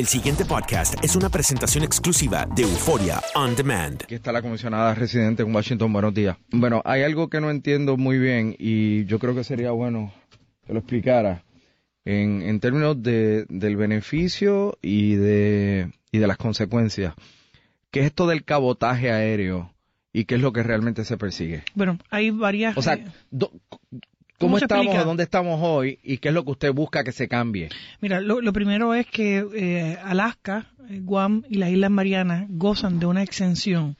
El siguiente podcast es una presentación exclusiva de Euforia On Demand. Aquí está la comisionada residente en Washington. Buenos días. Bueno, hay algo que no entiendo muy bien y yo creo que sería bueno que lo explicara en, en términos de, del beneficio y de, y de las consecuencias. ¿Qué es esto del cabotaje aéreo y qué es lo que realmente se persigue? Bueno, hay varias... O sea, do- ¿Cómo ¿cómo estamos o dónde estamos hoy y qué es lo que usted busca que se cambie? Mira, lo, lo primero es que eh, Alaska, eh, Guam y las Islas Marianas gozan de una exención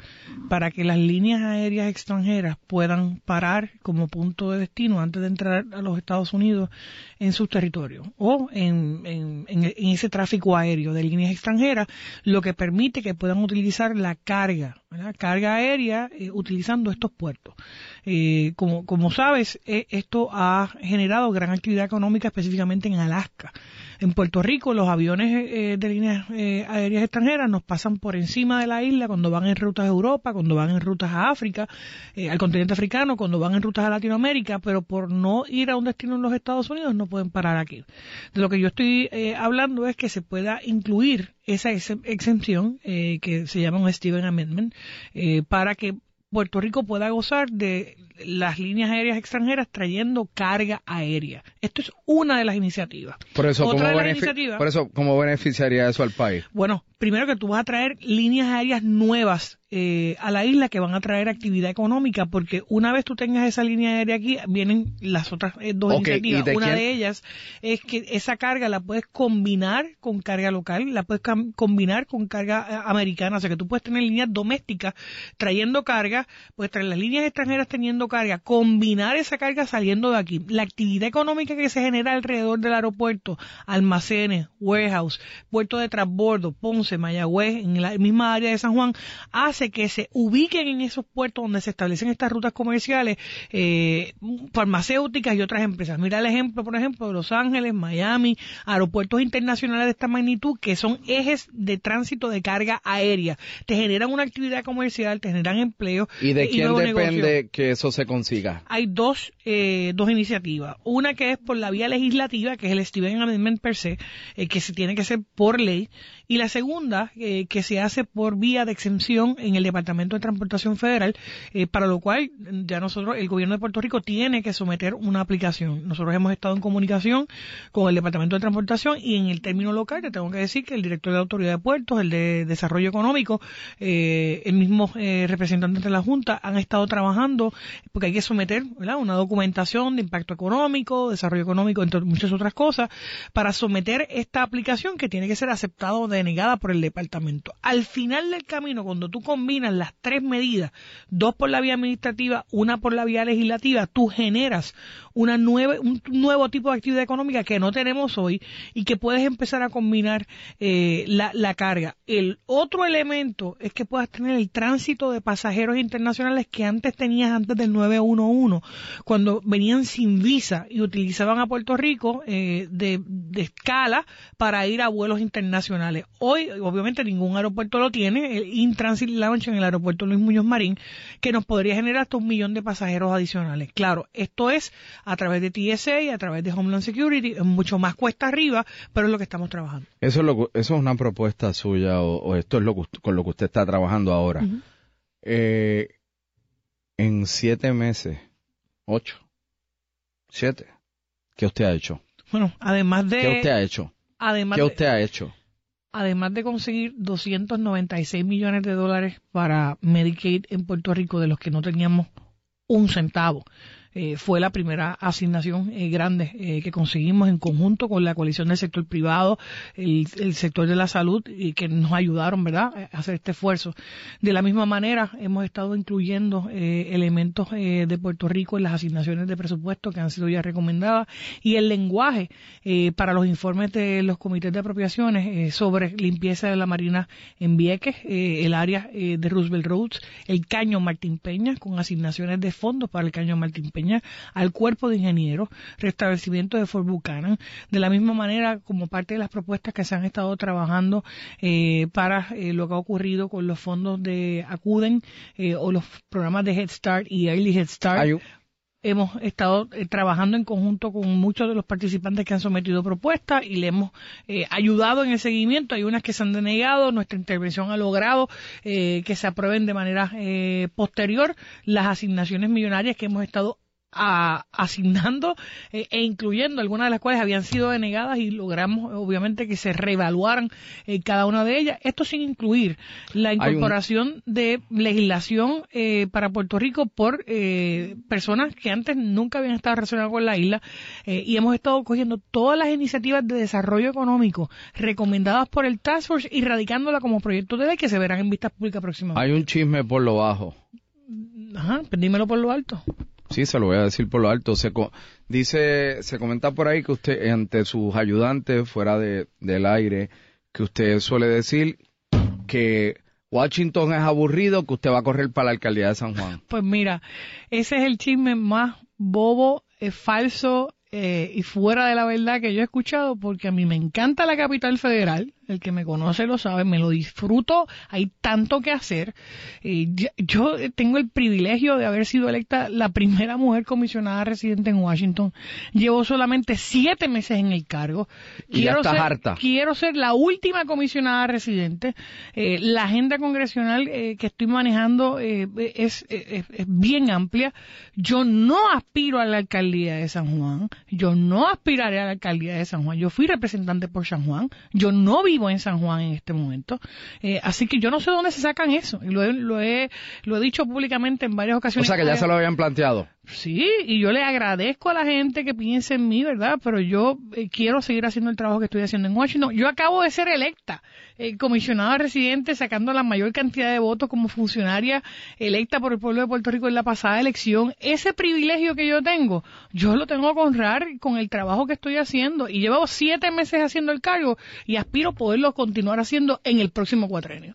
para que las líneas aéreas extranjeras puedan parar como punto de destino antes de entrar a los Estados Unidos en sus territorios o en, en- en- en ese tráfico aéreo de líneas extranjeras, lo que permite que puedan utilizar la carga, ¿verdad? carga aérea eh, utilizando estos puertos. Eh, como, como sabes, eh, esto ha generado gran actividad económica específicamente en Alaska. En Puerto Rico, los aviones eh, de líneas eh, aéreas extranjeras nos pasan por encima de la isla cuando van en rutas a Europa, cuando van en rutas a África, eh, al continente africano, cuando van en rutas a Latinoamérica, pero por no ir a un destino en los Estados Unidos no pueden parar aquí. De lo que yo estoy eh, hablando es que se pueda incluir esa ex- exempción eh, que se llama un Steven Amendment para que Puerto Rico pueda gozar de las líneas aéreas extranjeras trayendo carga aérea. Esto es una de las iniciativas. Por eso, Otra ¿cómo, de las iniciativas- por eso, ¿cómo beneficiaría eso al país? Bueno, primero que tú vas a traer líneas aéreas nuevas eh, a la isla que van a traer actividad económica, porque una vez tú tengas esa línea aérea aquí, vienen las otras eh, dos Ok, ¿y iniciativas. de Una quién? de ellas es que esa carga la puedes combinar con carga local, la puedes combinar con carga eh, americana, o sea que tú puedes tener líneas domésticas trayendo carga, puedes traer las líneas extranjeras teniendo carga, combinar esa carga saliendo de aquí. La actividad económica que se genera alrededor del aeropuerto, almacenes, warehouse, puerto de transbordo, Ponce, Mayagüez, en la misma área de San Juan, hace que se ubiquen en esos puertos donde se establecen estas rutas comerciales eh, farmacéuticas y otras empresas. Mira el ejemplo, por ejemplo, de Los Ángeles, Miami, aeropuertos internacionales de esta magnitud que son ejes de tránsito de carga aérea. Te generan una actividad comercial, te generan empleo ¿Y de quién depende que eso se consiga? Hay dos, eh, dos iniciativas. Una que es por la vía legislativa, que es el Steven Amendment per se, eh, que se tiene que hacer por ley. Y la segunda, eh, que se hace por vía de exención en el Departamento de Transportación Federal, eh, para lo cual mm, ya nosotros, el gobierno de Puerto Rico tiene que someter una aplicación. Nosotros hemos estado en comunicación con el Departamento de Transportación y en el término local te tengo que decir que el director de la Autoridad de Puertos, el de Desarrollo Económico, eh, el mismo eh, representante de la Junta han estado trabajando porque hay que someter una documentación de impacto económico, desarrollo económico, entre muchas otras cosas, para someter esta aplicación que tiene que ser aceptada o denegada por el departamento. Al final del camino, cuando tú combinas las tres medidas, dos por la vía administrativa, una por la vía legislativa, tú generas una nueva, un nuevo tipo de actividad económica que no tenemos hoy y que puedes empezar a combinar eh, la, carga. El otro elemento es que puedas tener el tránsito de pasajeros internacionales que antes tenías antes del 911, cuando venían sin visa y utilizaban a Puerto Rico eh, de escala para ir a vuelos internacionales. Hoy, obviamente, ningún aeropuerto lo tiene, el In-Transit Lounge en el aeropuerto Luis Muñoz Marín, que nos podría generar hasta un millón de pasajeros adicionales. Claro, esto es a través de TSA, y a través de Homeland Security, mucho más cuesta arriba, pero es lo que estamos trabajando. Eso es, lo, eso es una propuesta suya o, esto es lo con lo que usted está trabajando ahora. eh, en siete meses, ocho, siete, ¿qué usted ha hecho? Bueno, además de... ¿Qué usted ha hecho? Además ¿Qué de- usted ha hecho? Además de conseguir 296 millones de dólares para Medicaid en Puerto Rico, de los que no teníamos un centavo. Eh, fue la primera asignación eh, grande eh, que conseguimos en conjunto con la coalición del sector privado, el, el sector de la salud, y que nos ayudaron, ¿verdad?, a hacer este esfuerzo. De la misma manera, hemos estado incluyendo eh, elementos eh, de Puerto Rico en las asignaciones de presupuesto que han sido ya recomendadas y el lenguaje eh, para los informes de los comités de apropiaciones sobre limpieza de la marina en Vieques, el área de Roosevelt Roads, el caño Martín Peña, con asignaciones de fondos para el caño Martín Peña, al cuerpo de ingenieros, restablecimiento de Fort Buchanan, de la misma manera como parte de las propuestas que se han estado trabajando eh, para eh, lo que ha ocurrido con los fondos de Acuden eh, o los programas de Head Start y Early Head Start hemos estado eh, trabajando en conjunto con muchos de los participantes que han sometido propuestas y le hemos eh, ayudado en el seguimiento. Hay unas que se han denegado, nuestra intervención ha logrado eh, que se aprueben de manera eh, posterior las asignaciones millonarias que hemos estado a- asignando eh, e incluyendo algunas de las cuales habían sido denegadas y logramos obviamente que se reevaluaran eh, cada una de ellas. Esto sin incluir la un- incorporación de legislación eh, para Puerto Rico por eh, personas que antes nunca habían estado relacionadas con la isla y hemos estado cogiendo todas las iniciativas de desarrollo económico recomendadas por el Task Force y radicándola como proyecto de ley que se verán en vistas públicas próximamente. Hay un chisme por lo bajo. Ajá, pues dímelo por lo alto. Sí, se lo voy a decir por lo alto. Se co- dice, se comenta por ahí que usted, ante sus ayudantes fuera de, del aire, que usted suele decir que Washington es aburrido, que usted va a correr para la alcaldía de San Juan. Pues mira, ese es el chisme más bobo, eh, falso eh, y fuera de la verdad que yo he escuchado porque a mí me encanta la capital federal, el que me conoce lo sabe, me lo disfruto, hay tanto que hacer. Ya- yo tengo el privilegio de haber sido electa la primera mujer comisionada residente en Washington. Llevo solamente siete meses en el cargo. Y ya estás ser, harta. quiero ser la última comisionada residente. Eh, la agenda congresional eh, que estoy manejando eh, es, es- es bien amplia. Yo no aspiro a la alcaldía de San Juan. Yo no aspiraré a la alcaldía de San Juan. Yo fui representante por San Juan. Yo no vivo en San Juan en este momento. Eh, así que yo no sé dónde se sacan eso. Y lo he, lo he, lo he dicho públicamente en varias O ocasiones. sea que ya se lo habían planteado. Sí, y yo le agradezco a la gente que piense en mí, ¿verdad? Pero yo eh, quiero seguir haciendo el trabajo que estoy haciendo en Washington. Yo acabo de ser electa eh, comisionada residente, sacando la mayor cantidad de votos como funcionaria electa por el pueblo de Puerto Rico en la pasada elección. Ese privilegio que yo tengo, yo lo tengo que honrar con el trabajo que estoy haciendo. Y llevo siete meses haciendo el cargo y aspiro poderlo continuar haciendo en el próximo cuatrenio.